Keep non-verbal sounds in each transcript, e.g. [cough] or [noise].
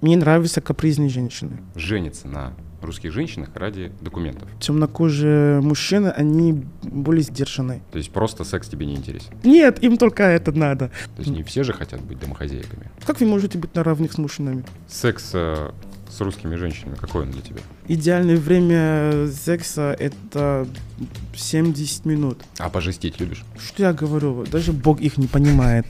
Мне нравятся капризные женщины. Женится на русских женщинах ради документов. Темнокожие мужчины, они более сдержанные. То есть просто секс тебе не интересен. Нет, им только это надо. То есть не все же хотят быть домохозяйками. Как вы можете быть на равных с мужчинами? Секс э, с русскими женщинами, какой он для тебя? Идеальное время секса — это 70 минут. А пожестить любишь? Что я говорю? Даже Бог их не понимает.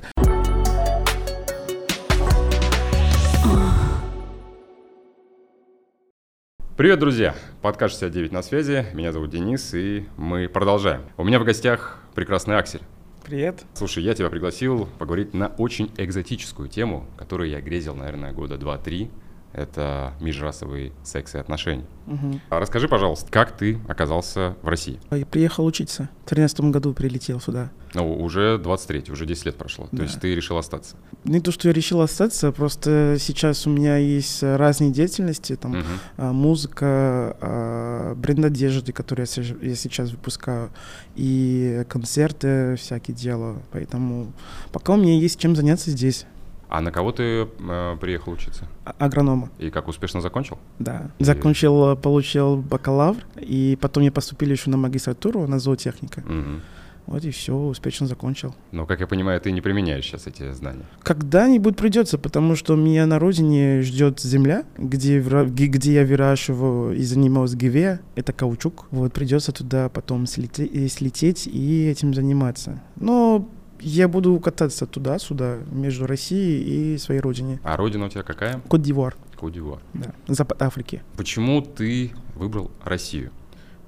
Привет, друзья! Подкаст 69 на связи. Меня зовут Денис, и мы продолжаем. У меня в гостях прекрасный Аксель. Привет. Слушай, я тебя пригласил поговорить на очень экзотическую тему, которую я грезил, наверное, года два-три это межрасовый секс и отношения. Угу. А расскажи, пожалуйста, как ты оказался в России? Я приехал учиться. В 2013 году прилетел сюда. Ну, уже 23, уже 10 лет прошло. Да. То есть ты решил остаться? Не то, что я решил остаться, просто сейчас у меня есть разные деятельности, там угу. музыка, а, бренд одежды, который я сейчас выпускаю, и концерты, всякие дела. Поэтому пока у меня есть чем заняться здесь. А на кого ты э, приехал учиться? А, агронома. И как успешно закончил? Да. И... Закончил, получил бакалавр, и потом я поступил еще на магистратуру, на зоотехника. Угу. Вот и все, успешно закончил. Но, как я понимаю, ты не применяешь сейчас эти знания. Когда-нибудь придется, потому что меня на родине ждет земля, где, где я выращиваю и занимаюсь ГВ, это каучук. Вот придется туда потом слететь, слететь и этим заниматься. Но я буду кататься туда-сюда, между Россией и своей родиной. А родина у тебя какая? Кот-д'Ивуар. Кот-д'Ивуар. Да, Запад Африки. Почему ты выбрал Россию?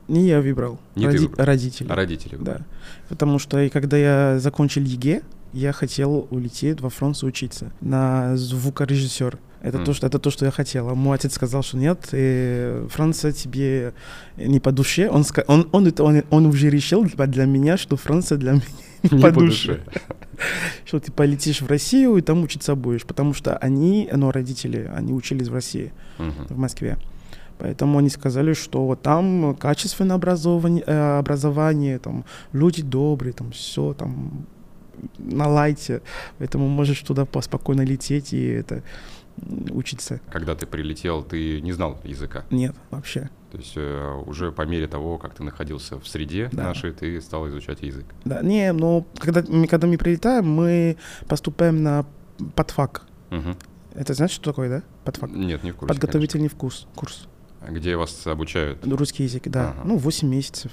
Не я выбрал. Не Роди- ты выбрал. Родители. А родители выбрали. Да. Потому что и когда я закончил ЕГЭ, я хотел улететь во Францию учиться на звукорежиссер. Это, mm. то, что, это то, что я хотел. А мой отец сказал, что нет, и Франция тебе не по душе. Он, он, он, он, он уже решил для меня, что Франция для меня [laughs] по, душе. [laughs] Что ты полетишь в Россию и там учиться будешь. Потому что они, ну, родители, они учились в России, в Москве. Поэтому они сказали, что там качественное образование, э, образование там люди добрые, там все там на лайте, поэтому можешь туда спокойно лететь и это учиться. Когда ты прилетел, ты не знал языка? Нет, вообще. То есть э, уже по мере того, как ты находился в среде да. нашей, ты стал изучать язык? Да, не, но когда, когда мы прилетаем, мы поступаем на подфак. Угу. Это знаешь, что такое, да? Подфак? Нет, не в курсе, Подготовительный конечно. вкус, курс. Где вас обучают? Русский язык, да. Ага. Ну, 8 месяцев.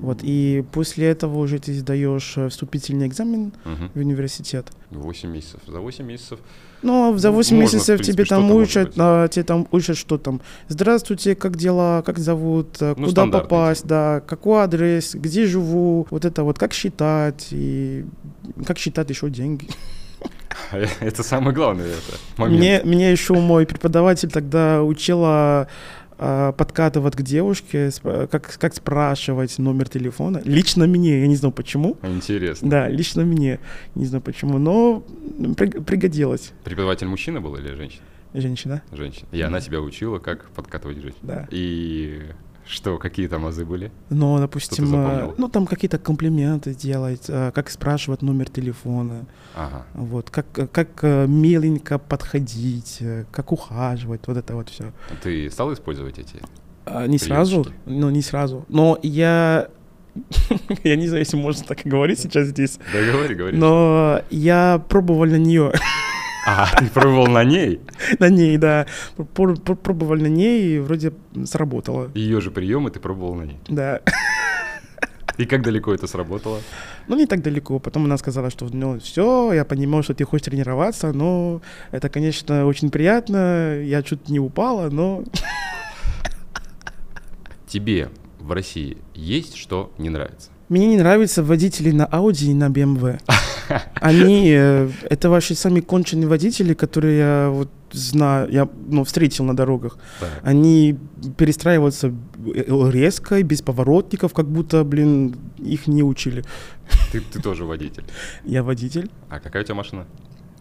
Вот, и после этого уже ты сдаешь э, вступительный экзамен угу. в университет. 8 месяцев. За 8 месяцев ну, за 8 Можно, месяцев принципе, тебе там учат, а, тебе там учат, что там. Здравствуйте, как дела, как зовут, э, ну, куда попасть, да, какой адрес, где живу, вот это вот, как считать и как считать еще деньги. [laughs] Это самое главное это момент. Мне, мне еще мой преподаватель тогда учила а, подкатывать к девушке, как, как спрашивать номер телефона. Лично мне, я не знаю почему. Интересно. Да, лично мне, не знаю почему, но пригодилось. Преподаватель мужчина был или женщина? Женщина. Женщина. И она тебя учила, как подкатывать женщин. Да. И что, какие там азы были? Ну, допустим, э, ну там какие-то комплименты делать, э, как спрашивать номер телефона, ага. вот, как, как э, миленько подходить, как ухаживать, вот это вот все. Ты стал использовать эти? А, не сразу, ну не сразу, но я [laughs] я не знаю, если можно так говорить сейчас здесь. Да говори, говори. Но я пробовал на нее. [laughs] А, [laughs] ты пробовал на ней? На ней, да. Пробовал на ней, и вроде сработало. Ее же приемы ты пробовал на ней? Да. И как далеко это сработало? Ну, не так далеко. Потом она сказала, что ну все, я понимаю, что ты хочешь тренироваться, но это, конечно, очень приятно. Я чуть не упала, но... Тебе в России есть что не нравится? Мне не нравятся водители на Audi и на BMW. [laughs] Они, э, это ваши самые конченые водители, которые я вот знаю, я ну, встретил на дорогах. Да. Они перестраиваются э, резко, без поворотников, как будто, блин, их не учили. Ты, ты тоже водитель? [laughs] Я водитель. А какая у тебя машина?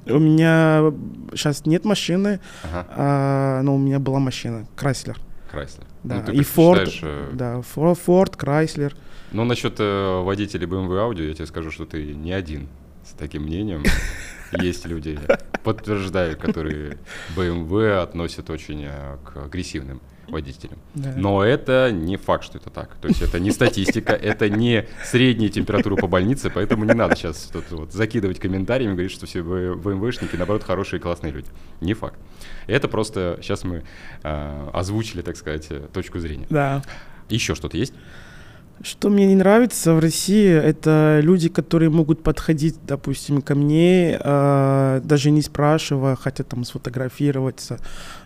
У меня сейчас нет машины, ага. а, но у меня была машина, Крайслер. Крайслер. Да, ну, и Форд, э... да, Форд, Крайслер. Ну, насчет э, водителей BMW Audi я тебе скажу, что ты не один с таким мнением. [laughs] Есть люди подтверждаю, которые BMW относят очень э, к агрессивным водителям. Да. Но это не факт, что это так. То есть это не статистика, [laughs] это не средняя температура по больнице, поэтому не надо сейчас тут вот закидывать комментариями, говорить, что все БМВшники, наоборот, хорошие и классные люди. Не факт. Это просто сейчас мы э, озвучили, так сказать, точку зрения. Да. Еще что-то есть? Что мне не нравится в России, это люди, которые могут подходить, допустим, ко мне, э, даже не спрашивая, хотят там сфотографироваться,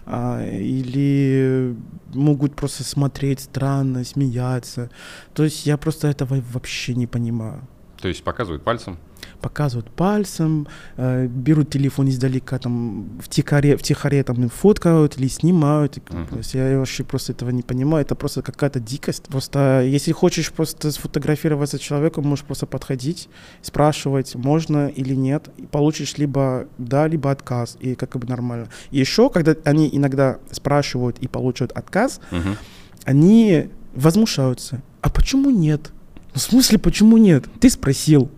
э, или могут просто смотреть странно, смеяться. То есть я просто этого вообще не понимаю. То есть показывают пальцем? Показывают пальцем, э, берут телефон издалека, там, в тихаре, в тихаре там фоткают или снимают. Мгм. То есть я вообще просто этого не понимаю, это просто какая-то дикость. Просто если хочешь просто сфотографироваться с человеком, можешь просто подходить, спрашивать, можно или нет, и получишь либо да, либо отказ, и как бы нормально. И еще, когда они иногда спрашивают и получают отказ, Мгм. они возмущаются. А почему нет? Ну, в смысле, почему нет? Ты спросил.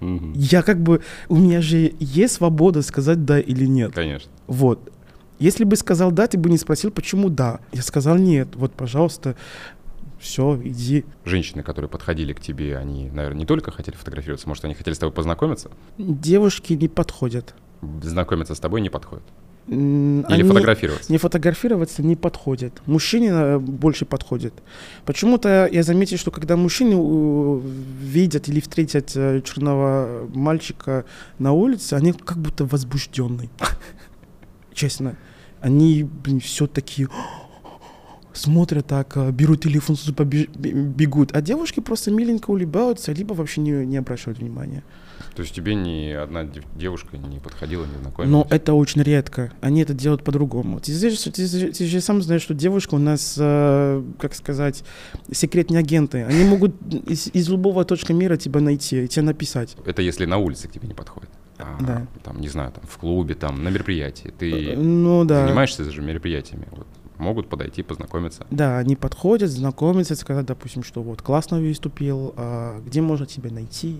Мгм. Я как бы, у меня же есть свобода сказать да или нет. Конечно. Вот. Если бы сказал да, ты бы не спросил, почему да. Я сказал нет. Вот, пожалуйста, все, иди. Женщины, которые подходили к тебе, они, наверное, не только хотели фотографироваться, может, они хотели с тобой познакомиться? Девушки не подходят. Знакомиться с тобой не подходит. Или они фотографироваться. Не фотографироваться не подходят. Мужчине э, больше подходит. Почему-то я заметил, что когда мужчины э, видят или встретят э, черного мальчика на улице, они как будто возбужденные. Честно. Они, блин, все такие смотрят так, берут телефон, бегут. А девушки просто миленько улыбаются, либо вообще не, не обращают внимания. То есть тебе ни одна дев- девушка не подходила, не знакомилась? Но это очень редко. Они это делают по-другому. Ты, знаешь, ты, же- ты же сам знаешь, что девушка у нас, э, как сказать, секретные агенты. Они могут из, из любого точки мира тебя найти и тебе написать. Это если на улице к тебе не подходит. А, Да. Там, не знаю, там в клубе, там на мероприятии. Ты Э, Ну да. занимаешься же мероприятиями. Вот. Могут подойти, познакомиться. Да, они подходят, знакомятся, сказать, допустим, что вот классно выступил, а где можно тебя найти,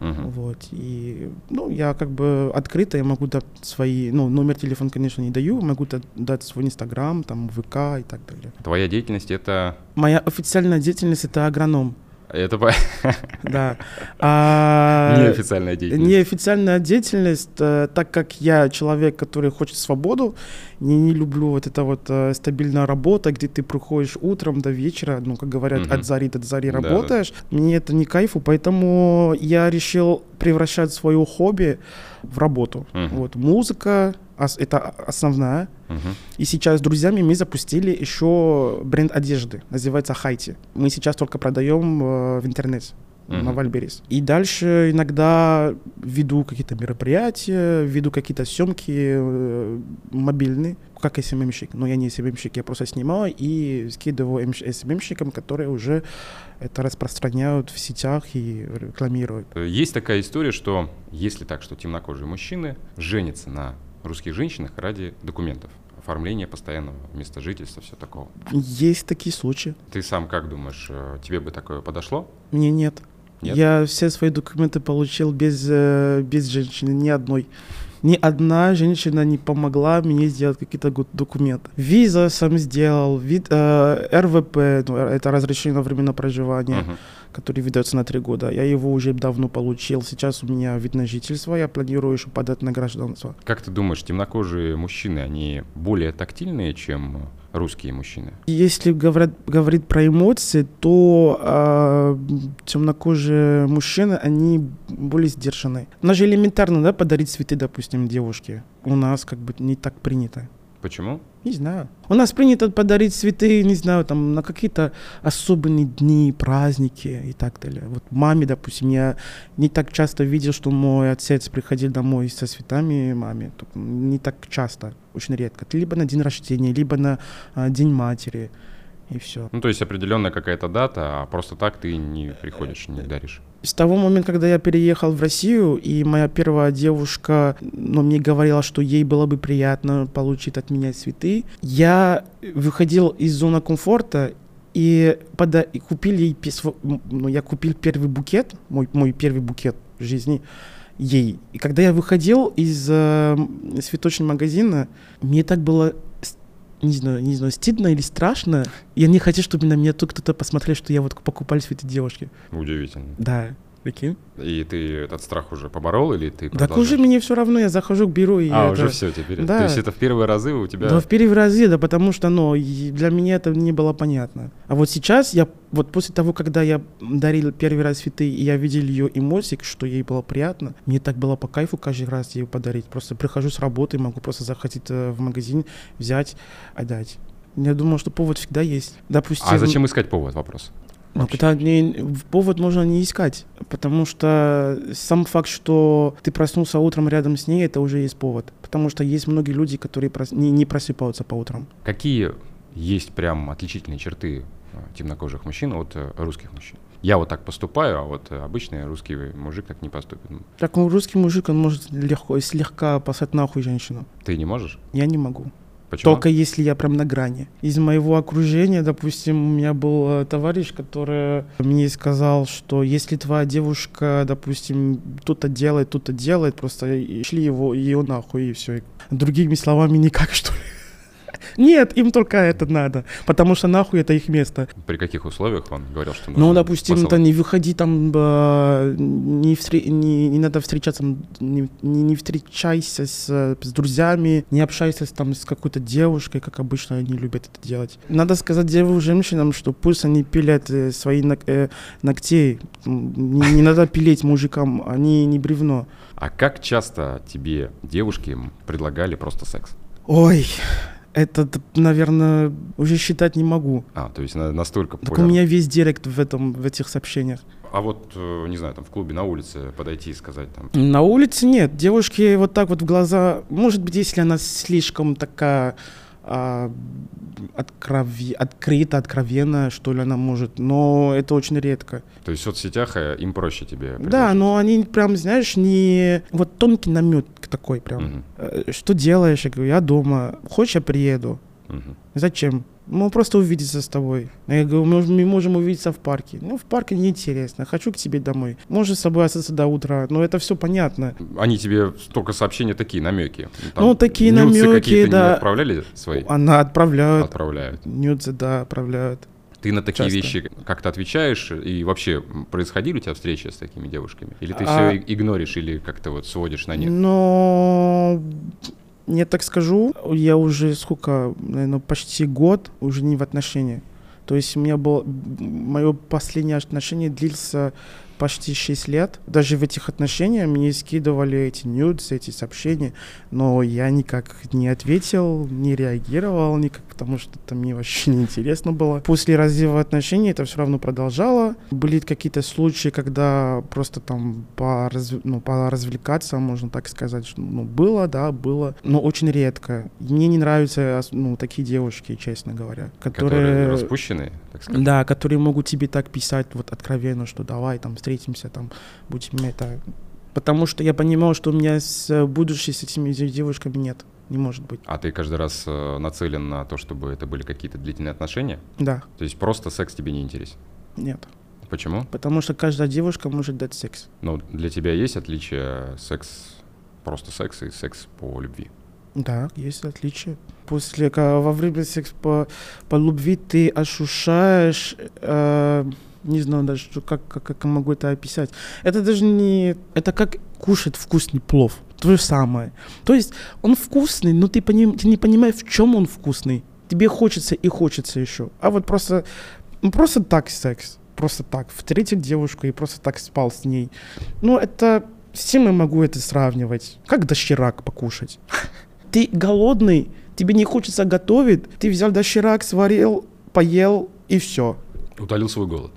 Мгм. вот. И, ну, я как бы открыто, я могу дать свои, ну, номер телефона, конечно, не даю, могу да- дать свой инстаграм, там, ВК и так далее. Твоя деятельность это... Моя официальная деятельность это агроном. Это по- [laughs] Да. А, неофициальная деятельность. Неофициальная деятельность, э, так как я человек, который хочет свободу, не, не люблю вот это вот э, стабильная работа, где ты приходишь утром до вечера, ну, как говорят, Мгм. от зари до зари Да, да. работаешь. Мне это не кайфу, поэтому я решил превращать свое хобби в работу. Мгм. Вот, музыка, это основная. Мгм. И сейчас с друзьями мы запустили еще бренд одежды, называется Хайти. Мы сейчас только продаем э, в интернете на Мгм. Вальберис. И дальше иногда веду какие-то мероприятия, веду какие-то съемки э, мобильные, как СММщик. Но я не СММщик, я просто снимаю и скидываю МШ СММщикам, которые уже это распространяют в сетях и рекламируют. Э, Есть такая история, что если так, что темнокожие мужчины женятся на русских женщинах ради документов, оформления постоянного места жительства, все такого. Есть такие случаи. Ты сам как думаешь, э, тебе бы такое подошло? Мне нет. Нет? Я все свои документы получил без, э, без женщины, ни одной. Ни одна женщина не помогла мне сделать какие-то документы. Виза сам сделал, вид, э, РВП, ну, это разрешение на временное проживание, Мгм. Который выдается на три года. Я его уже давно получил. Сейчас у меня вид на жительство, я планирую еще подать на гражданство. Как ты думаешь, темнокожие мужчины, они более тактильные, чем русские мужчины? Если говорят, говорить про эмоции, то э, темнокожие мужчины, они более сдержанные. У нас же элементарно, да, подарить цветы, допустим, девушке. У нас как бы не так принято. Почему? Не знаю. У нас принято подарить цветы, не знаю, там, на какие-то особенные дни, праздники и так далее. Вот маме, допустим, я не так часто видел, что мой отец приходил домой со цветами маме. Не так часто, очень редко. Либо на день рождения, либо на а, день матери. И все. Ну, то есть определенная какая-то дата, а просто так ты не приходишь, не даришь. С того момента, когда я переехал в Россию, и моя первая девушка, ну, мне говорила, что ей было бы приятно получить от меня цветы, я выходил из зоны комфорта и, пода- и купил ей, ну, я купил первый букет, мой, мой первый букет в жизни, ей. И когда я выходил из э, цветочного магазина, мне так было не знаю, не знаю, стыдно или страшно. Я не хочу, чтобы на меня тут кто-то посмотрел, что я вот покупаю цветы девушки. Удивительно. Да. Прикинь? И ты этот страх уже поборол или ты Так уже мне все равно, я захожу к бюро и А, это... уже все теперь. Да. То есть это в первые разы у тебя... Да, в первые разы, да, потому что, ну, для меня это не было понятно. А вот сейчас я, вот после того, когда я дарил первый раз цветы, и я видел ее эмоции, что ей было приятно, мне так было по кайфу каждый раз ей подарить. Просто прихожу с работы, могу просто заходить э, в магазин, взять, отдать. Я думал, что повод всегда есть. Допустим, А зачем искать повод? Вопрос. Ну, Вообще. это не, повод можно не искать, потому что сам факт, что ты проснулся утром рядом с ней, это уже есть повод. Потому что есть многие люди, которые прос- не, не просыпаются по утрам. Какие есть прям отличительные черты э, темнокожих мужчин от э, русских мужчин? Я вот так поступаю, а вот э, обычный русский мужик так не поступит. Ну, Так ну, русский мужик, он может легко, слегка послать нахуй женщину. Ты не можешь? Я не могу. Почему? Только если я прям на грани. Из моего окружения, допустим, у меня был э, товарищ, который мне сказал, что если твоя девушка, допустим, тут-то делает, тут-то делает, просто шли его, ее нахуй и все. Другими словами, никак, [laughs] что. Нет, им только это надо, потому что нахуй это их место. При каких условиях он говорил, что Ну, допустим, посылать? это не выходи там, э, не, встре- не, не надо встречаться, не, не, не встречайся с, с друзьями, не общайся там, с какой-то девушкой, как обычно они любят это делать. Надо сказать девушкам, женщинам, что пусть они пилят э, свои ног- э, ногтей, не, не надо пилить мужикам, они не бревно. А как часто тебе девушки предлагали просто секс? Ой, это, наверное, уже считать не могу. А, то есть на- настолько Так у популярно. меня весь директ в, этом, в этих сообщениях. А вот, э, не знаю, там в клубе на улице подойти и сказать там, На улице нет. Девушки вот так вот в глаза. Может быть, если она слишком такая а, открови- открыта, откровенная, что ли, она может. Но это очень редко. то есть в соцсетях э, им проще тебе Да, предложить? но они прям, знаешь, не... Вот тонкий намет такой прям. Э, Что делаешь? Я говорю, я дома. Хочешь, я приеду. мгм. Зачем? Мы просто увидеться с тобой. Я говорю, мы, можем увидеться в парке. Ну, в парке неинтересно. Хочу к тебе домой. Можешь с собой остаться до утра. Но это все понятно. Они тебе только сообщения такие, намеки. Ну, такие нюцы намеки, какие-то да. не отправляли свои? Она отправляет. Отправляют. Нюдзы, да, отправляют. Ты на такие Часто. вещи как-то отвечаешь? И вообще, происходили у тебя встречи с такими девушками? Или ты А- все игноришь или как-то вот сводишь на нет? Но я так скажу, я уже сколько, наверное, почти год уже не в отношениях. То есть у меня было мое последнее отношение длился почти 6 лет. Даже в этих отношениях мне скидывали эти нюдс, эти сообщения, но я никак не ответил, не реагировал никак, потому что это мне вообще не интересно было. После разрыва отношений это все равно продолжало. Были какие-то случаи, когда просто там пораз- ну, поразвлекаться, можно так сказать, что, ну, было, да, было, но очень редко. Мне не нравятся ну, такие девушки, честно говоря, Которые которые... распущенные, так сказать? Да, которые могут тебе так писать вот откровенно, что давай там встретимся, там будем это. Потому что я понимал, что у меня с э, будущей с этими де- девушками нет. Не может быть. А ты каждый раз э, нацелен на то, чтобы это были какие-то длительные отношения? Да, То есть просто секс тебе не интересен? нет. Почему? Потому что каждая девушка может дать секс. Ну, для тебя есть отличие секс, просто секс и секс по любви? Да, есть отличие. После, во время секса по, по любви ты ощущаешь, э, не знаю даже, как, как, как могу это описать. Это даже не... Это как кушать вкусный плов. То же самое. То есть он вкусный, но ты, поним, ты не понимаешь, в чем он вкусный. Тебе хочется и хочется еще. А вот просто, ну, просто так секс. Просто так. Встретил девушку и просто так спал с ней. Ну, это... С чем я могу это сравнивать? Как дощерак покушать? Ты голодный, тебе не хочется готовить, ты взял дощерак, сварил, поел и все. Утолил свой голод.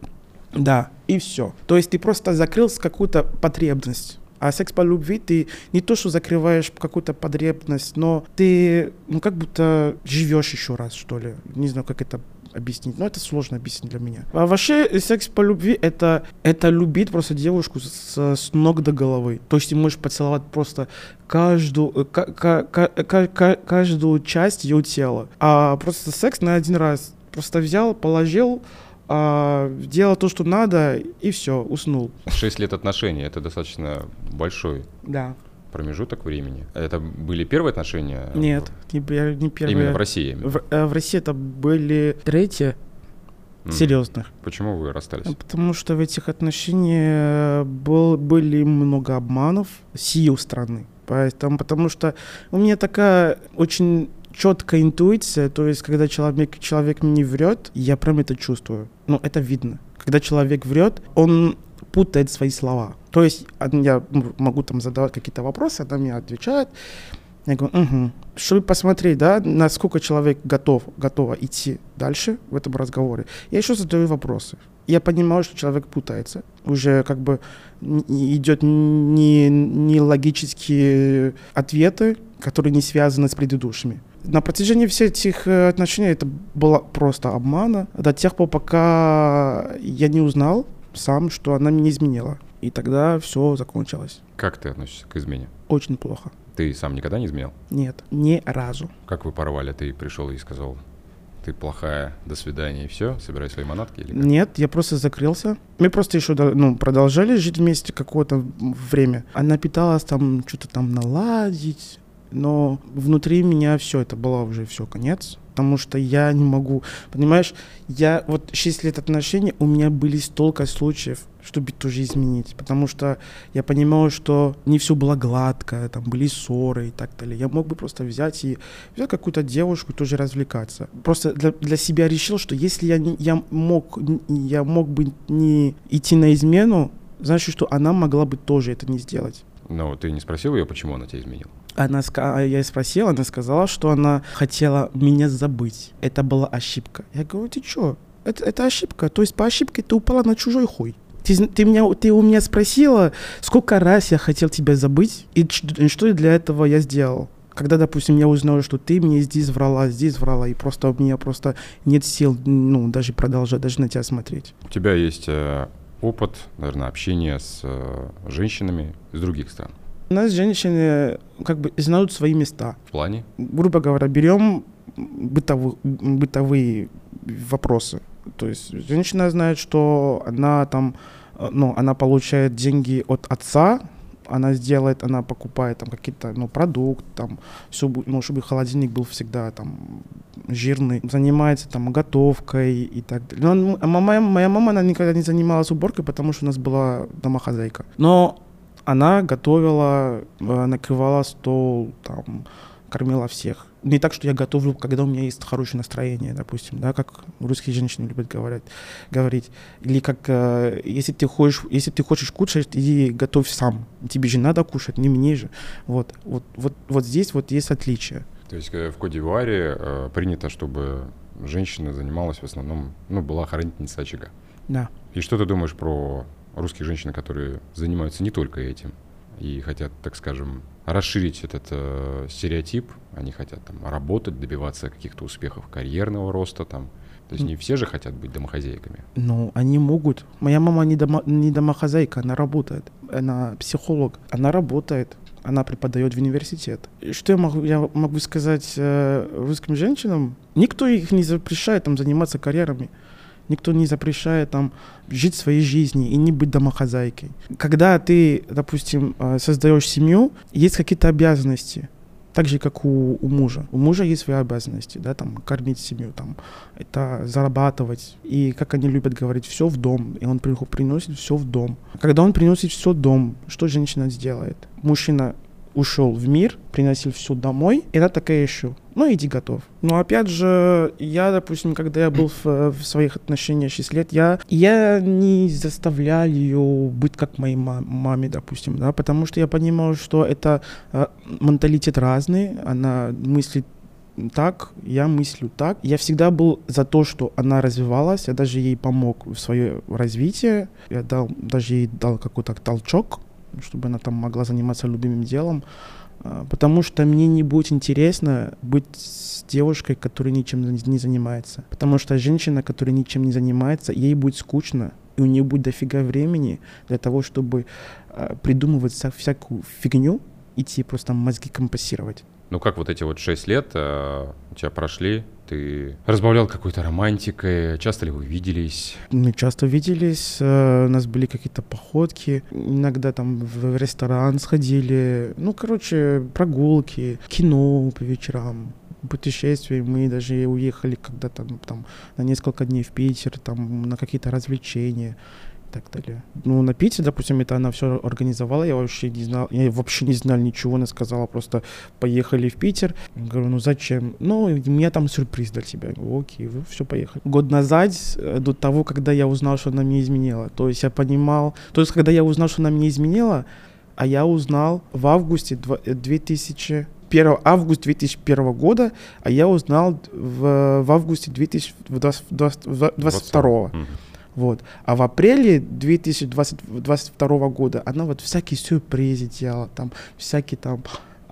Да, и все. То есть ты просто закрыл какую-то потребность. А секс по любви ты не то, что закрываешь какую-то потребность, но ты, ну, как будто живешь еще раз, что ли. Не знаю, как это объяснить, но это сложно объяснить для меня. А вообще секс по любви это, это любить просто девушку с, с ног до головы. То есть ты можешь поцеловать просто каждую, э, ка- ка- ка- ка- ка- каждую часть ее тела. А просто секс на один раз. Просто взял, положил, а, делал то, что надо, и все, уснул. Шесть лет отношений, это достаточно большой Да. Промежуток времени. Это были первые отношения? Нет, не, не первые. Именно в России? В, э, в России это были третьи М. серьезных. Почему вы расстались? Потому что в этих отношениях был, были много обманов с ее стороны. Поэтому, потому что у меня такая очень четкая интуиция, то есть когда человек, человек мне врет, я прям это чувствую. Ну, это видно. Когда человек врет, он путает свои слова. То есть я могу там задавать какие-то вопросы, она мне отвечает. Я говорю, угу. Чтобы посмотреть, да, насколько человек готов, готова идти дальше в этом разговоре, я еще задаю вопросы. Я понимаю, что человек путается. Уже как бы идет не, не логические ответы, которые не связаны с предыдущими. На протяжении всех этих э, отношений это было просто обмана до тех пор, пока я не узнал сам, что она меня изменила. И тогда все закончилось. Как ты относишься к измене? Очень плохо. Ты сам никогда не изменял? Нет, ни разу. Как вы порвали? Ты пришел и сказал, ты плохая, до свидания, и все, собирай свои манатки? Или как? Нет, я просто закрылся. Мы просто еще ну, продолжали жить вместе какое-то время. Она пыталась там что-то там наладить, но внутри меня все, это было уже все, конец. Потому что я не могу, понимаешь, я вот 6 лет отношений, у меня были столько случаев, чтобы тоже изменить. Потому что я понимаю, что не все было гладко, там были ссоры и так далее. Я мог бы просто взять и взять какую-то девушку, тоже развлекаться. Просто для, для себя решил, что если я, не- я, мог, я мог бы не идти на измену, значит, что она могла бы тоже это не сделать. Но ты не спросил ее, почему она тебя изменила? Она, ска- я спросил, она сказала, что она хотела меня забыть. Это была ошибка. Я говорю, ты чё? Это, это ошибка. То есть по ошибке ты упала на чужой хуй. Ты, ты, меня, ты у меня спросила, сколько раз я хотел тебя забыть, и что для этого я сделал. Когда, допустим, я узнал, что ты мне здесь врала, здесь врала, и просто у меня просто нет сил, ну, даже продолжать, даже на тебя смотреть. У тебя есть э, опыт, наверное, общения с э, женщинами из других стран. У нас женщины как бы знают свои места. В плане? грубо говоря, берем бытовые, бытовые вопросы. То есть женщина знает, что она там, ну, она получает деньги от отца, она сделает, она покупает там какие-то, ну, продукт, там, все, ну, чтобы холодильник был всегда там жирный, занимается там готовкой и так далее. Но, а моя, моя мама, она никогда не занималась уборкой, потому что у нас была домохозяйка. Но она готовила, э, накрывала стол, там, кормила всех. Не так, что я готовлю, когда у меня есть хорошее настроение, допустим, да, как русские женщины любят говорить. говорить. Или как, э, если, ты хочешь, если ты хочешь кушать, иди готовь сам. Тебе же надо кушать, не мне же. Вот, вот, вот, вот здесь вот есть отличие. То есть э, в Коде-Д'Ивуаре э, принято, чтобы женщина занималась в основном, ну, была хранительница очага. Да. И что ты думаешь про русских женщин, которые занимаются не только этим и хотят, так скажем, расширить этот э, стереотип? Они хотят там работать, добиваться каких-то успехов карьерного роста там. То есть не все же хотят быть домохозяйками. Ну, они могут. Моя мама не, дома, не домохозяйка, она работает. Она психолог. Она работает. Она преподает в университет. И Что я могу, я могу сказать э, русским женщинам? Никто их не запрещает там заниматься карьерами. Никто не запрещает там жить своей жизнью и не быть домохозяйкой. Когда ты, допустим, э, создаешь семью, есть какие-то обязанности. Так же, как у, у мужа. У мужа есть свои обязанности, да, там, кормить семью, там, это зарабатывать. И, как они любят говорить, все в дом. И он при- приносит все в дом. Когда он приносит все в дом, что женщина сделает? Мужчина ушел в мир, приносил все домой, и она такая еще, ну иди готов. Но опять же, я, допустим, когда я был в, в своих отношениях 6 лет, я, я не заставлял ее быть как моей ма- маме, допустим, да, потому что я понимал, что это э, менталитет разный, она мыслит так, я мыслю так. Я всегда был за то, что она развивалась, я даже ей помог в свое развитие, я дал, даже ей дал какой-то толчок, чтобы она там могла заниматься любимым делом, А, потому что мне не будет интересно быть с девушкой, которая ничем не занимается. Потому что женщина, которая ничем не занимается, ей будет скучно, и у нее будет дофига времени для того, чтобы а, придумывать вся- всякую фигню, идти просто мозги компенсировать. Ну как вот эти вот шесть лет э, у тебя прошли, ты разбавлял какой-то романтикой? Часто ли вы виделись? Мы часто виделись, э, у нас были какие-то походки, иногда там в ресторан сходили, ну, короче, прогулки, кино по вечерам путешествий. Мы даже уехали когда-то ну, там на несколько дней в Питер, там на какие-то развлечения так далее. Ну, на Питере, допустим, это она все организовала, я вообще не знал, я вообще не знал ничего, она сказала просто поехали в Питер. Я говорю, ну зачем? Ну, у меня там сюрприз для тебя. Я говорю, окей, вы все поехали. Год назад, э, до того, когда я узнал, что она мне изменила, то есть я понимал, то есть когда я узнал, что она мне изменила, а я узнал в августе 2000 1 августа 2001 года, а я узнал в, в августе 2022. Угу. Вот. А в апреле 2022 года она вот всякие сюрпризы делала, там всякие там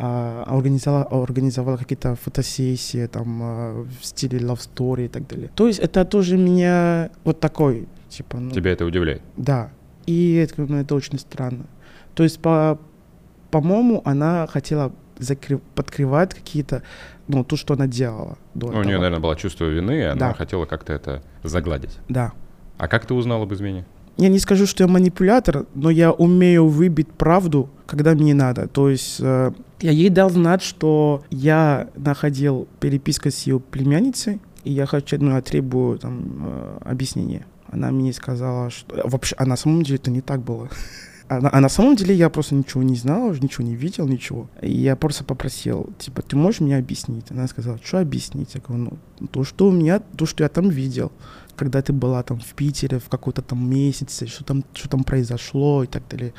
а, организовала, организовала какие-то фотосессии там а, в стиле love story и так далее. То есть это тоже меня вот такой, типа... Ну, Тебя это удивляет? Да. И это, ну, это очень странно. То есть, по, по-моему, она хотела закры... подкрывать какие-то, ну, то, что она делала до ну, этого. У нее, наверное, было чувство вины, и она да. хотела как-то это загладить. Да. А как ты узнал об измене? Я не скажу, что я манипулятор, но я умею выбить правду, когда мне надо. То есть э, я ей дал знать, что я находил переписку с ее племянницей, и я хочу, ну, я требую там э, объяснения. Она мне сказала, что вообще, а на самом деле это не так было. [laughs] А на, а на самом деле я просто ничего не знал, ничего не видел, ничего. И я просто попросил, типа, ты можешь мне объяснить? Она сказала, что объяснить? Я говорю, ну, то, что у меня, то, что я там видел, когда ты была там в Питере в какой-то там месяце, что там, что там произошло и так далее.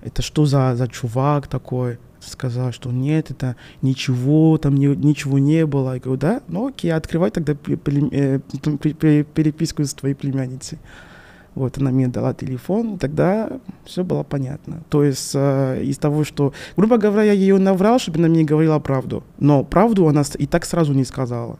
Это что за, за чувак такой? Сказала, что нет, это ничего, там не, ничего не было. Я говорю, да? Ну окей, открывай тогда э, переписку с твоей племянницей. Вот, она мне дала телефон, тогда все было понятно. То есть э, из того, что, грубо говоря, я ее наврал, чтобы она мне говорила правду. Но правду она и так сразу не сказала.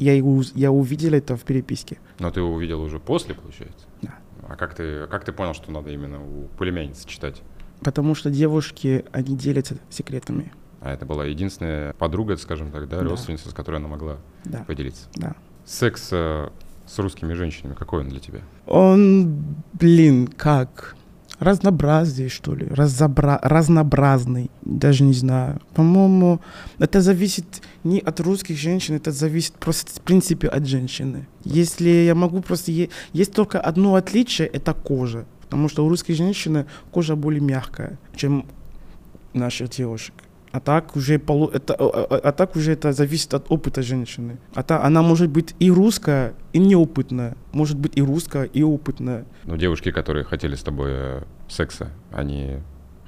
Я, я увидел это в переписке. Но ты увидел уже после, получается? Да. А как ты, как ты понял, что надо именно у племянницы читать? Потому что девушки, они делятся секретами. А это была единственная подруга, скажем так, да, да. родственница, с которой она могла да. поделиться? Да. Секс э, с русскими женщинами, какой он для тебя? Он, блин, как? Разнообразие, что ли, Разобра... разнообразный, даже не знаю. По-моему, это зависит не от русских женщин, это зависит просто, в принципе, от женщины. Если я могу просто... Есть только одно отличие, это кожа. Потому что у русской женщины кожа более мягкая, чем наших девушек. А так уже полу... это, а, а, а так уже это зависит от опыта женщины. А та, она может быть и русская, и неопытная. Может быть и русская, и опытная. Но девушки, которые хотели с тобой э, секса, они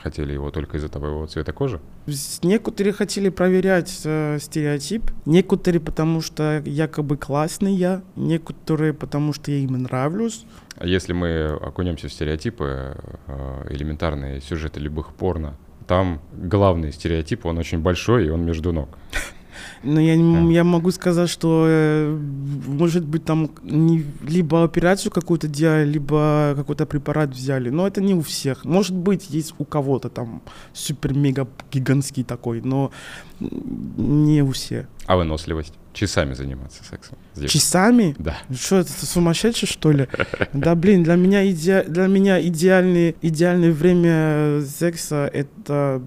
хотели его только из-за твоего цвета кожи? Некоторые хотели проверять э, стереотип, некоторые потому что якобы классный я, некоторые потому что я им нравлюсь. А если мы окунемся в стереотипы, э, элементарные сюжеты любых порно, там главный стереотип, он очень большой, и он между ног. Но я, не, я могу сказать, что, э, может быть, там не, либо операцию какую-то делали, либо какой-то препарат взяли. Но это не у всех. Может быть, есть у кого-то там супер-мега-гигантский такой, но не у всех. А выносливость? Часами заниматься сексом? Часами? Да. Что, это сумасшедший, что ли? Да, блин, для меня, иде... для меня идеальный, идеальное время секса — это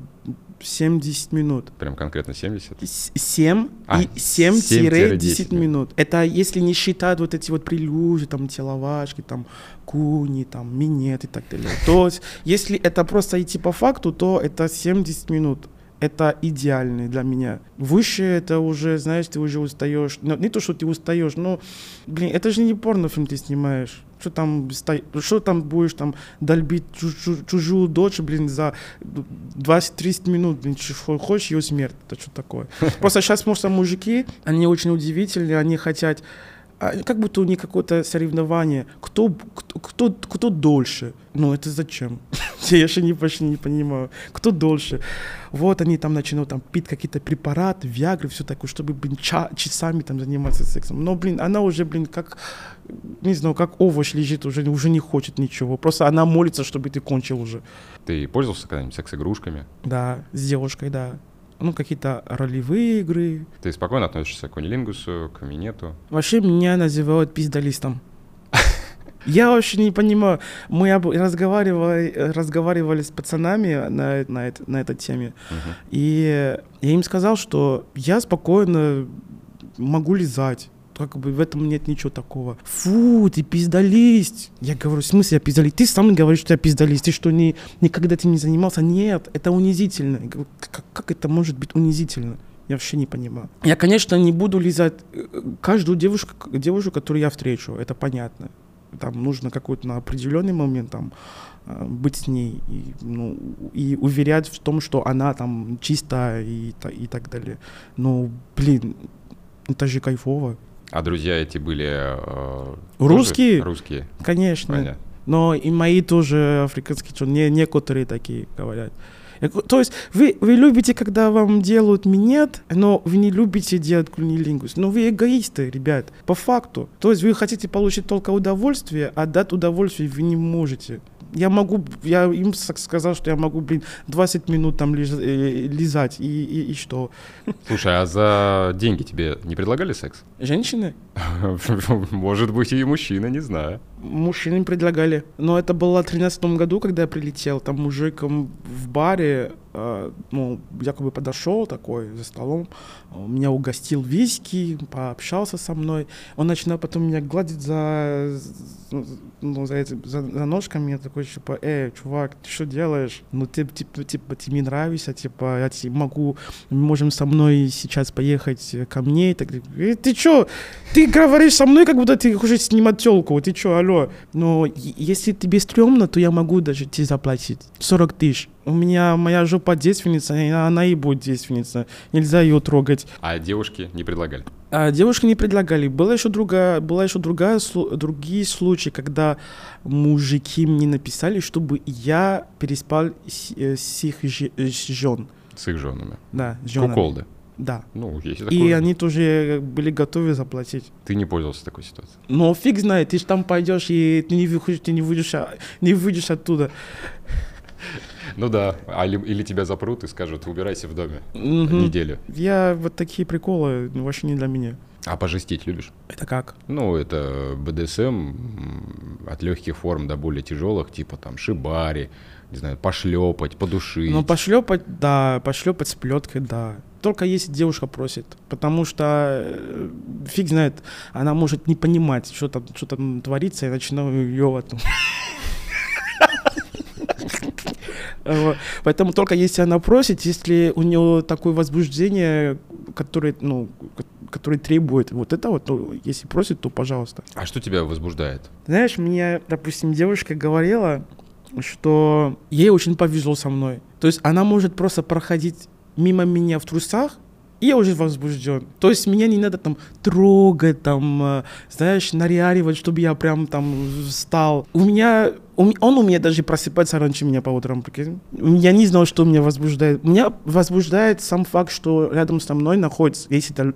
70 минут. Прям конкретно 70? 7 а, и 7-10 минут. Это если не считать вот эти вот прелюдии, там, теловашки, там, куни, там, минет и так далее. То есть, если это просто идти по факту, то это 70 минут это идеальный для меня. Выше это уже, знаешь, ты уже устаешь. Ну, не то, что ты устаешь, но, блин, это же не порнофильм ты снимаешь. Что там, что там будешь там долбить чужую дочь, блин, за 20-30 минут, блин, хочешь ее смерть, это что такое? [laughs] Просто сейчас, просто мужики, они очень удивительные, они хотят как будто у них какое-то соревнование, кто, кто, кто, кто дольше. Ну, это зачем? [laughs] Я еще не, почти не понимаю. Кто дольше? Вот они там начинают там, пить какие-то препараты, виагры, все такое, чтобы, блин, ча- часами там заниматься сексом. Но, блин, она уже, блин, как, не знаю, как овощ лежит, уже, уже не хочет ничего. Просто она молится, чтобы ты кончил уже. Ты пользовался когда-нибудь секс-игрушками? Да, с девушкой, да. Ну, какие-то ролевые игры. Ты спокойно относишься к унилингусу, к минету? Вообще меня называют пиздалистом. [laughs] Я вообще не понимаю. Мы разговаривали, разговаривали с пацанами на, на, на этой теме. Uh-huh. И я им сказал, что я спокойно могу лизать как бы в этом нет ничего такого. Фу, ты пиздалист. Я говорю, в смысле я пиздалист? Ты сам говоришь, что я пиздалист. Ты что, не, никогда ты не занимался? Нет, это унизительно. Я говорю, как, как это может быть унизительно? Я вообще не понимаю. Я, конечно, не буду лизать э, каждую девушку, девушку, которую я встречу. Это понятно. Там нужно какой-то на определенный момент там э, быть с ней и, ну, и уверять в том, что она там чистая и, и так далее. Но, блин, это же кайфово. А друзья эти были э, русские? Русские. Конечно. Понятно. Но и мои тоже африканские, не, некоторые такие говорят. То есть вы, вы любите, когда вам делают минет, но вы не любите делать кунилингус. Но вы эгоисты, ребят, по факту. То есть вы хотите получить только удовольствие, а дать удовольствие вы не можете я могу, я им сказал, что я могу, блин, 20 минут там лиз, э, лизать, и, и, и что? Слушай, а за деньги тебе не предлагали секс? Женщины? [laughs] Может быть, и мужчины, не знаю. Мужчины предлагали. Но это было в 13 году, когда я прилетел. Там мужик в баре ну, якобы подошел такой за столом, меня угостил виски, пообщался со мной. Он начинал потом меня гладить за, ну, за, эти, за, за ножками. Я такой, типа, эй, чувак, ты что делаешь? Ну, ты, типа, типа, ты мне нравишься, типа, я тебе могу, можем со мной сейчас поехать ко мне. И так, э, ты что? Ты говоришь со мной, как будто ты хочешь снимать телку. Ты что, алло? Но если тебе стрёмно, то я могу даже тебе заплатить 40 тысяч у меня моя жопа девственница, и она и будет девственница. Нельзя ее трогать. А девушки не предлагали? А девушки не предлагали. Была еще другая, была еще другая, другие случаи, когда мужики мне написали, чтобы я переспал с, э, с их жен. С их женами? Да, с женами. Куколды? Да. Ну, есть такое. И они тоже были готовы заплатить. Ты не пользовался такой ситуацией? Ну, фиг знает, ты же там пойдешь, и ты не выходишь, ты не выйдешь, не выйдешь оттуда. Ну да, а или, тебя запрут и скажут, убирайся в доме угу. неделю. Я вот такие приколы вообще не для меня. А пожестить любишь? Это как? Ну, это БДСМ от легких форм до более тяжелых, типа там шибари, не знаю, пошлепать, подушить. Ну, пошлепать, да, пошлепать с плеткой, да. Только если девушка просит. Потому что э, фиг знает, она может не понимать, что там, что там творится, и начинаю ее в этом Поэтому только если она просит, если у нее такое возбуждение, которое, ну, который требует вот это вот, ну, если просит, то пожалуйста. А что тебя возбуждает? Знаешь, мне, допустим, девушка говорила, что ей очень повезло со мной. То есть она может просто проходить мимо меня в трусах, и я уже возбужден. То есть меня не надо там трогать, там, э, знаешь, наряривать, чтобы я прям там встал. У меня, он у меня даже просыпается раньше меня по утрам. Я не знал, что меня возбуждает. Меня возбуждает сам факт, что рядом со мной находится, если это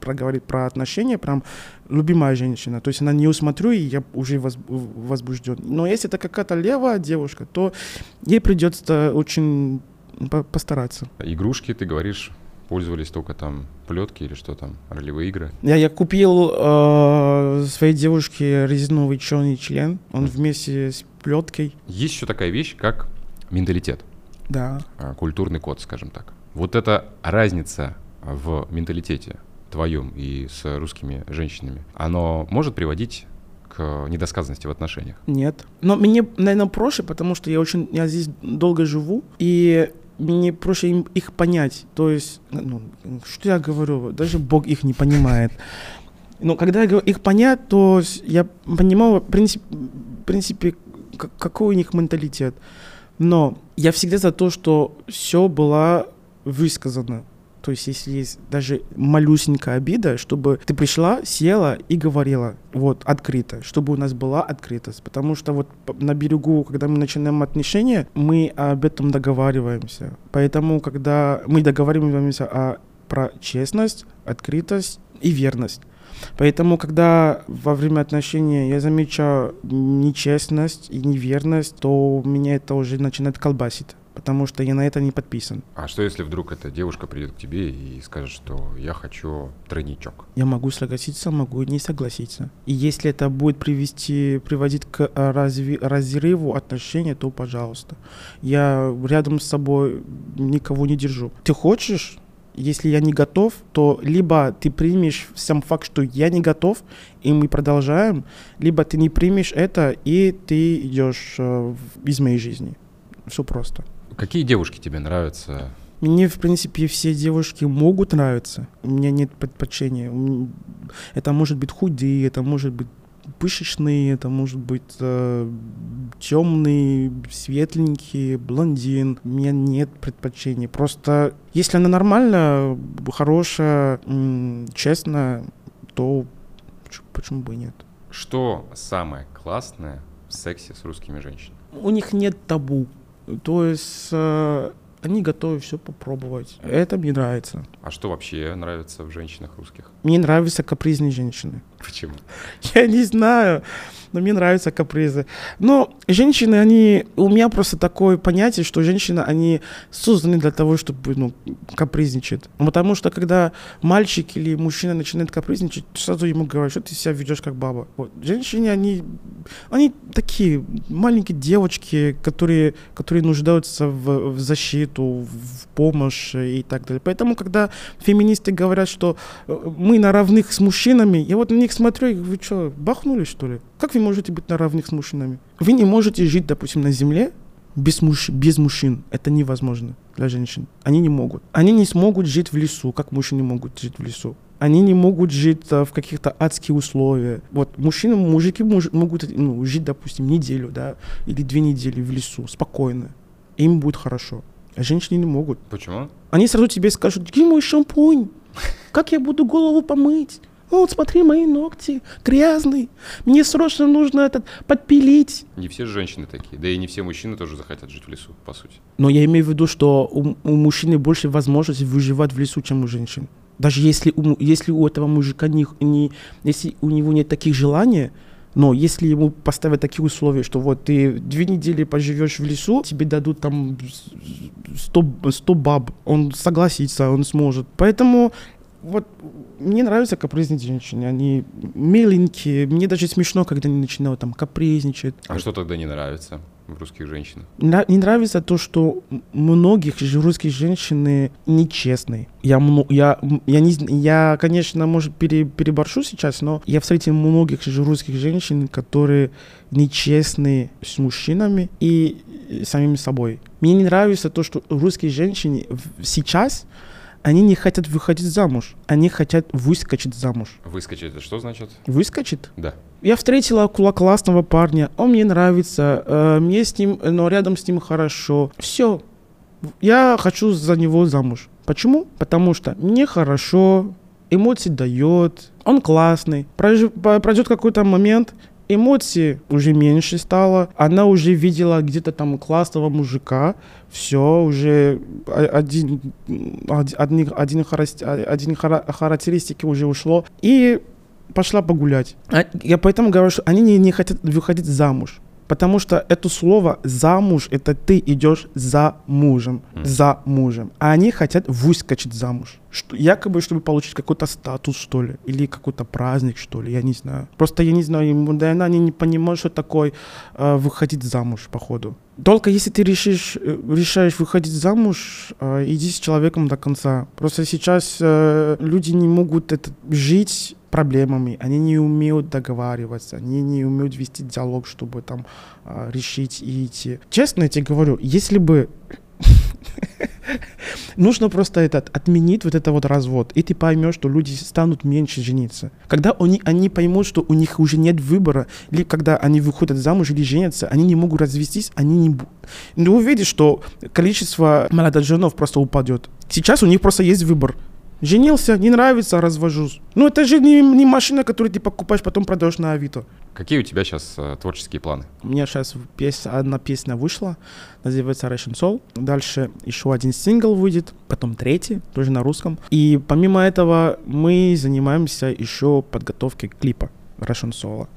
проговорить про отношения, прям любимая женщина. То есть она не усмотрю, и я уже возбужден. Но если это какая-то левая девушка, то ей придется очень постараться. Игрушки, ты говоришь, пользовались только там плетки или что там, ролевые игры? Я, я купил э, своей девушке резиновый черный член, он вместе с плеткой. Есть еще такая вещь, как менталитет. Да. А, культурный код, скажем так. Вот эта разница в менталитете твоем и с русскими женщинами, оно может приводить к недосказанности в отношениях? Нет. Но мне, наверное, проще, потому что я очень, я здесь долго живу, и мне проще им, их понять. То есть, ну, что я говорю, даже Бог их не понимает. Но когда я говорю их понять, то я понимаю, в принципе, в принципе какой у них менталитет. Но я всегда за то, что все было высказано. То есть, если есть даже малюсенькая обида, чтобы ты пришла, села и говорила, вот, открыто, чтобы у нас была открытость. Потому что вот на берегу, когда мы начинаем отношения, мы об этом договариваемся. Поэтому, когда мы договариваемся о, про честность, открытость и верность. Поэтому, когда во время отношений я замечаю нечестность и неверность, то меня это уже начинает колбасить. Потому что я на это не подписан. А что если вдруг эта девушка придет к тебе и скажет, что я хочу тройничок? Я могу согласиться, могу не согласиться. И если это будет привести, приводить к э, разви, разрыву отношений, то пожалуйста. Я рядом с собой никого не держу. Ты хочешь? Если я не готов, то либо ты примешь сам факт, что я не готов, и мы продолжаем, либо ты не примешь это, и ты идешь э, из моей жизни. Все просто. Какие девушки тебе нравятся? Мне, в принципе, все девушки могут нравиться. У меня нет предпочтения. Это может быть худые, это может быть пышечный, это может быть э, темный, светленький, блондин. У меня нет предпочтений. Просто если она нормальная, хорошая, честная, то почему бы и нет? Что самое классное в сексе с русскими женщинами? У них нет табу. То есть э, они готовы все попробовать. Это мне нравится. А что вообще нравится в женщинах русских? Мне нравятся капризные женщины. Почему? [laughs] Я не знаю но мне нравятся капризы. Но женщины, они... У меня просто такое понятие, что женщины, они созданы для того, чтобы, ну, капризничать. Потому что когда мальчик или мужчина начинает капризничать, сразу ему говорят, что ты себя ведешь как баба. Вот. Женщины, они, они такие маленькие девочки, которые, которые нуждаются в, в защиту, в помощь и так далее. Поэтому, когда феминисты говорят, что э, мы на равных с мужчинами, я вот на них смотрю, и вы что, бахнули, что ли? Как вы можете быть на равных с мужчинами? Вы не можете жить, допустим, на земле без, муж... без мужчин. Это невозможно для женщин. Они не могут. Они не смогут жить в лесу, как мужчины могут жить в лесу. Они не могут жить а, в каких-то адских условиях. Вот мужчины, мужики муж, могут ну, жить, допустим, неделю, да, или две недели в лесу, спокойно. Им будет хорошо. А женщины не могут. Почему? Они сразу тебе скажут, где мой шампунь? Как я буду голову помыть? Вот смотри, мои ногти грязные. Мне срочно нужно этот подпилить. Не все женщины такие. Да и не все мужчины тоже захотят жить в лесу, по сути. Но я имею в виду, что у, у мужчины больше возможности выживать в лесу, чем у женщин. Даже если у, если у этого мужика не, не, если у него нет таких желаний, но если ему поставят такие условия, что вот ты две недели поживешь в лесу, тебе дадут там 100, 100 баб, он согласится, он сможет. Поэтому вот мне нравятся капризные женщины, они миленькие, мне даже смешно, когда они начинают там капризничать. А что тогда не нравится в русских женщинах? Не нравится то, что многих же русских женщины нечестные. Я, я, я, не, я конечно, может, пере, переборшу сейчас, но я встретил многих же русских женщин, которые нечестные с мужчинами и самими собой. Мне не нравится то, что русские женщины сейчас они не хотят выходить замуж, они хотят выскочить замуж. Выскочить это что значит? Выскочить? Да. Я встретила классного парня, он мне нравится, э, мне с ним, но рядом с ним хорошо. Все, я хочу за него замуж. Почему? Потому что мне хорошо, эмоции дает, он классный. Пройдет какой-то момент, эмоций уже меньше стало. Она уже видела где-то там классного мужика. Все, уже один, один, один, один характеристики уже ушло. И пошла погулять. А, я поэтому говорю, что они не, не хотят выходить замуж. Потому что это слово «замуж» — это ты идешь за мужем, mm. за мужем. А они хотят выскочить замуж. Что, якобы, чтобы получить какой-то статус, что ли, или какой-то праздник, что ли, я не знаю. Просто я не знаю, да, они не понимают, что такое э, выходить замуж, походу. Только если ты решишь, э, решаешь выходить замуж, э, иди с человеком до конца. Просто сейчас э, люди не могут это жить проблемами, они не умеют договариваться, они не умеют вести диалог, чтобы там э, решить и идти. Честно я тебе говорю, если бы [laughs] Нужно просто этот, отменить вот это вот развод, и ты поймешь, что люди станут меньше жениться. Когда они, они поймут, что у них уже нет выбора, или когда они выходят замуж или женятся, они не могут развестись, они не будут. Ну, увидишь, что количество молодоженов просто упадет. Сейчас у них просто есть выбор. Женился, не нравится, развожусь. Ну, это же не, не машина, которую ты покупаешь, потом продаешь на Авито. Какие у тебя сейчас э, творческие планы? У меня сейчас пес, одна песня вышла, называется Russian Soul. Дальше еще один сингл выйдет, потом третий, тоже на русском. И помимо этого мы занимаемся еще подготовкой клипа Russian Soul.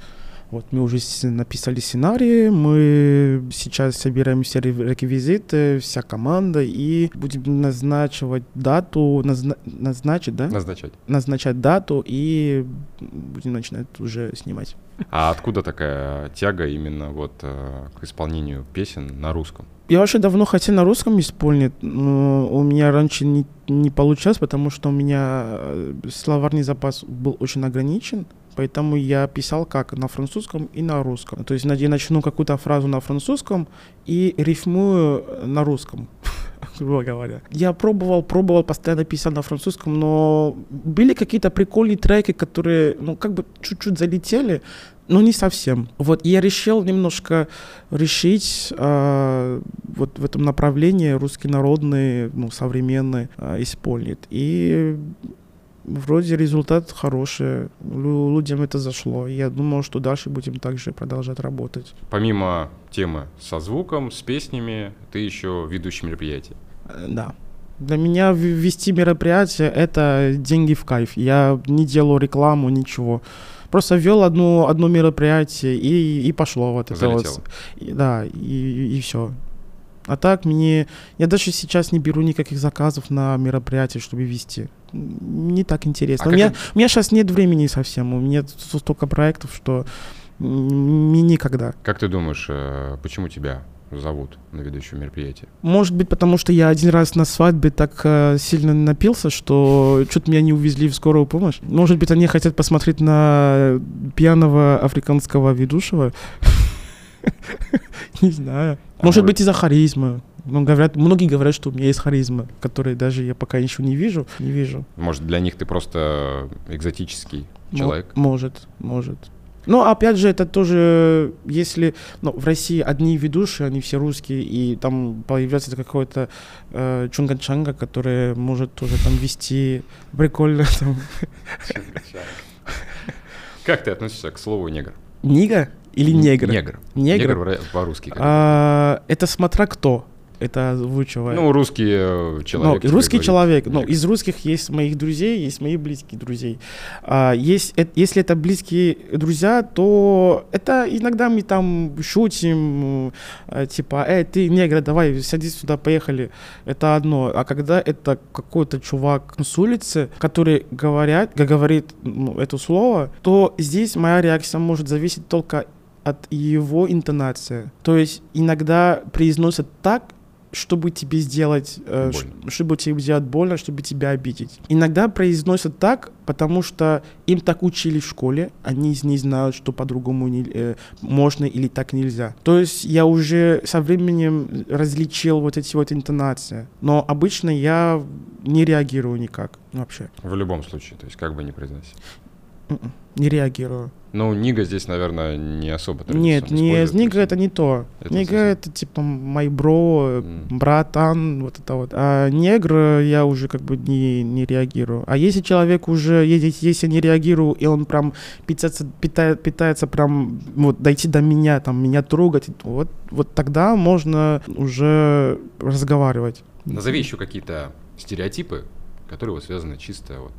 Вот мы уже написали сценарий, мы сейчас собираем все реквизиты, вся команда, и будем назначивать дату, назна назначить, да? Назначать. Назначать дату, и будем начинать уже снимать. А откуда такая тяга именно вот э, к исполнению песен на русском? Я вообще давно хотел на русском исполнить, но у меня раньше не, не получалось, потому что у меня э, словарный запас был очень ограничен. Поэтому я писал как на французском и на русском. То есть я начну какую-то фразу на французском и рифмую на русском, [laughs] грубо говоря. Я пробовал, пробовал постоянно писать на французском, но были какие-то прикольные треки, которые, ну, как бы чуть-чуть залетели, но не совсем. Вот я решил немножко решить э, вот в этом направлении русский народный, ну, современный э, исполнит. И вроде результат хороший, людям это зашло. Я думал, что дальше будем также продолжать работать. Помимо темы со звуком, с песнями, ты еще ведущий мероприятий. Э, да. Для меня вести мероприятие — это деньги в кайф. Я не делаю рекламу, ничего. Просто ввел одно, одно мероприятие и, и пошло вот это Залетело. вот. И, да, и, и все. А так мне... Я даже сейчас не беру никаких заказов на мероприятия, чтобы вести. Не так интересно. А у, меня, как... у меня сейчас нет времени совсем. У меня столько проектов, что мне никогда. Как ты думаешь, э, почему тебя зовут на ведущее мероприятие? Может быть, потому что я один раз на свадьбе так э, сильно напился, что что-то меня не увезли в скорую помощь. Может быть, они хотят посмотреть на пьяного африканского ведущего. [laughs] [laughs] Не знаю. А может быть, из-за харизмы. Ну, говорят, многие говорят, что у меня есть харизма, которой даже я пока еще не вижу. Не вижу. Может, для них ты просто экзотический человек? Может, может. Но опять же, это тоже, если ну, в России одни ведущие, они все русские, и там появляется какой-то э, чунга-чанга, который может тоже там вести прикольно. Там. Как ты относишься к слову негр? Нига или негр? Негр. Негр, негр по-русски. А, это смотря кто это озвучивает. Ну, русский э, человек. Ну, русский говорит. человек. Ну, из русских есть моих друзей, есть мои близкие друзей. А, есть, э, если это близкие друзья, то это иногда мы там шутим, э, типа, эй, ты негр, давай, садись сюда, поехали. Это одно. А когда это какой-то чувак с улицы, который говорят, говорит ну, это слово, то здесь моя реакция может зависеть только от его интонации. То есть иногда произносят так, чтобы тебе сделать, э, чтобы тебе сделать больно, чтобы тебя обидеть. Иногда произносят так, потому что им так учили в школе, они не знают, что по-другому не, э, можно или так нельзя. То есть я уже со временем различил вот эти вот интонации, но обычно я не реагирую никак вообще. В любом случае, то есть как бы не произносить. М-м, не реагирую. Ну, Нига здесь, наверное, не особо Нет, не, Нига это не то. Это Нига совсем... это типа мой бро, mm. братан, вот это вот. А негр я уже как бы не, не реагирую. А если человек уже, если, если не реагирую, и он прям питается, питает, питается прям вот дойти до меня, там, меня трогать, вот, вот тогда можно уже разговаривать. Назови еще какие-то стереотипы, которые вот связаны чисто вот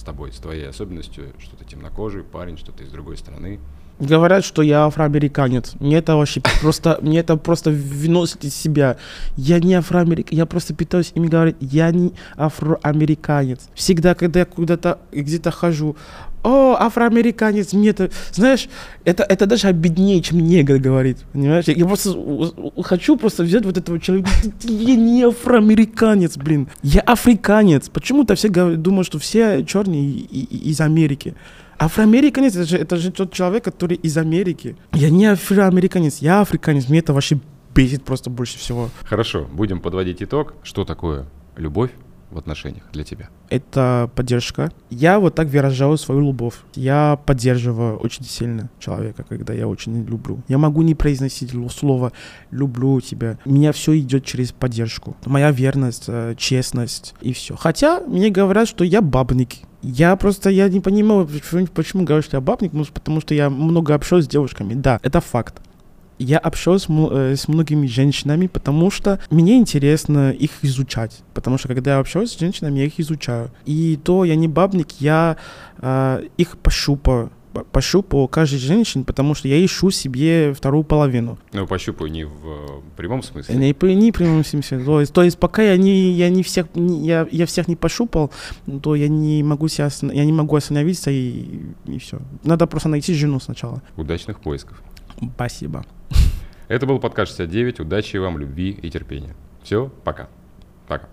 с тобой, с твоей особенностью, что ты темнокожий парень, что ты из другой страны. Говорят, что я афроамериканец. Мне это вообще [laughs] просто, мне это просто выносит из себя. Я не афроамериканец, я просто пытаюсь ими говорить, я не афроамериканец. Всегда, когда я куда-то где-то хожу, о, афроамериканец, мне это, знаешь, это, это даже обиднее, чем негр говорит, понимаешь? Я просто хочу просто взять вот этого человека, я не афроамериканец, блин, я африканец. Почему-то все думают, что все черные из Америки. Афроамериканец это же, это же тот человек, который из Америки. Я не афроамериканец, я африканец. Мне это вообще бесит просто больше всего. Хорошо, будем подводить итог. Что такое любовь? В отношениях для тебя? Это поддержка. Я вот так выражаю свою любовь. Я поддерживаю очень сильно человека, когда я очень люблю. Я могу не произносить слово «люблю тебя». У меня все идет через поддержку. Моя верность, э, честность и все. Хотя мне говорят, что я бабник. Я просто, я не понимаю, почему, почему говорю, что я бабник, потому что я много общаюсь с девушками. Да, это факт я общаюсь э, с многими женщинами, потому что мне интересно их изучать. Потому что когда я общаюсь с женщинами, я их изучаю. И то я не бабник, я э, их пощупаю, по- пощупаю каждой женщине, потому что я ищу себе вторую половину. Ну, пощупаю не в э, прямом смысле. Не, не прямом смысле. То есть, то есть пока я не, я не всех, не- я, я всех не пощупал, то я не могу себя, я не могу остановиться и, и все. Надо просто найти жену сначала. Удачных поисков. Спасибо. Это был подкаст 69. Удачи вам, любви и терпения. Все, пока. Пока.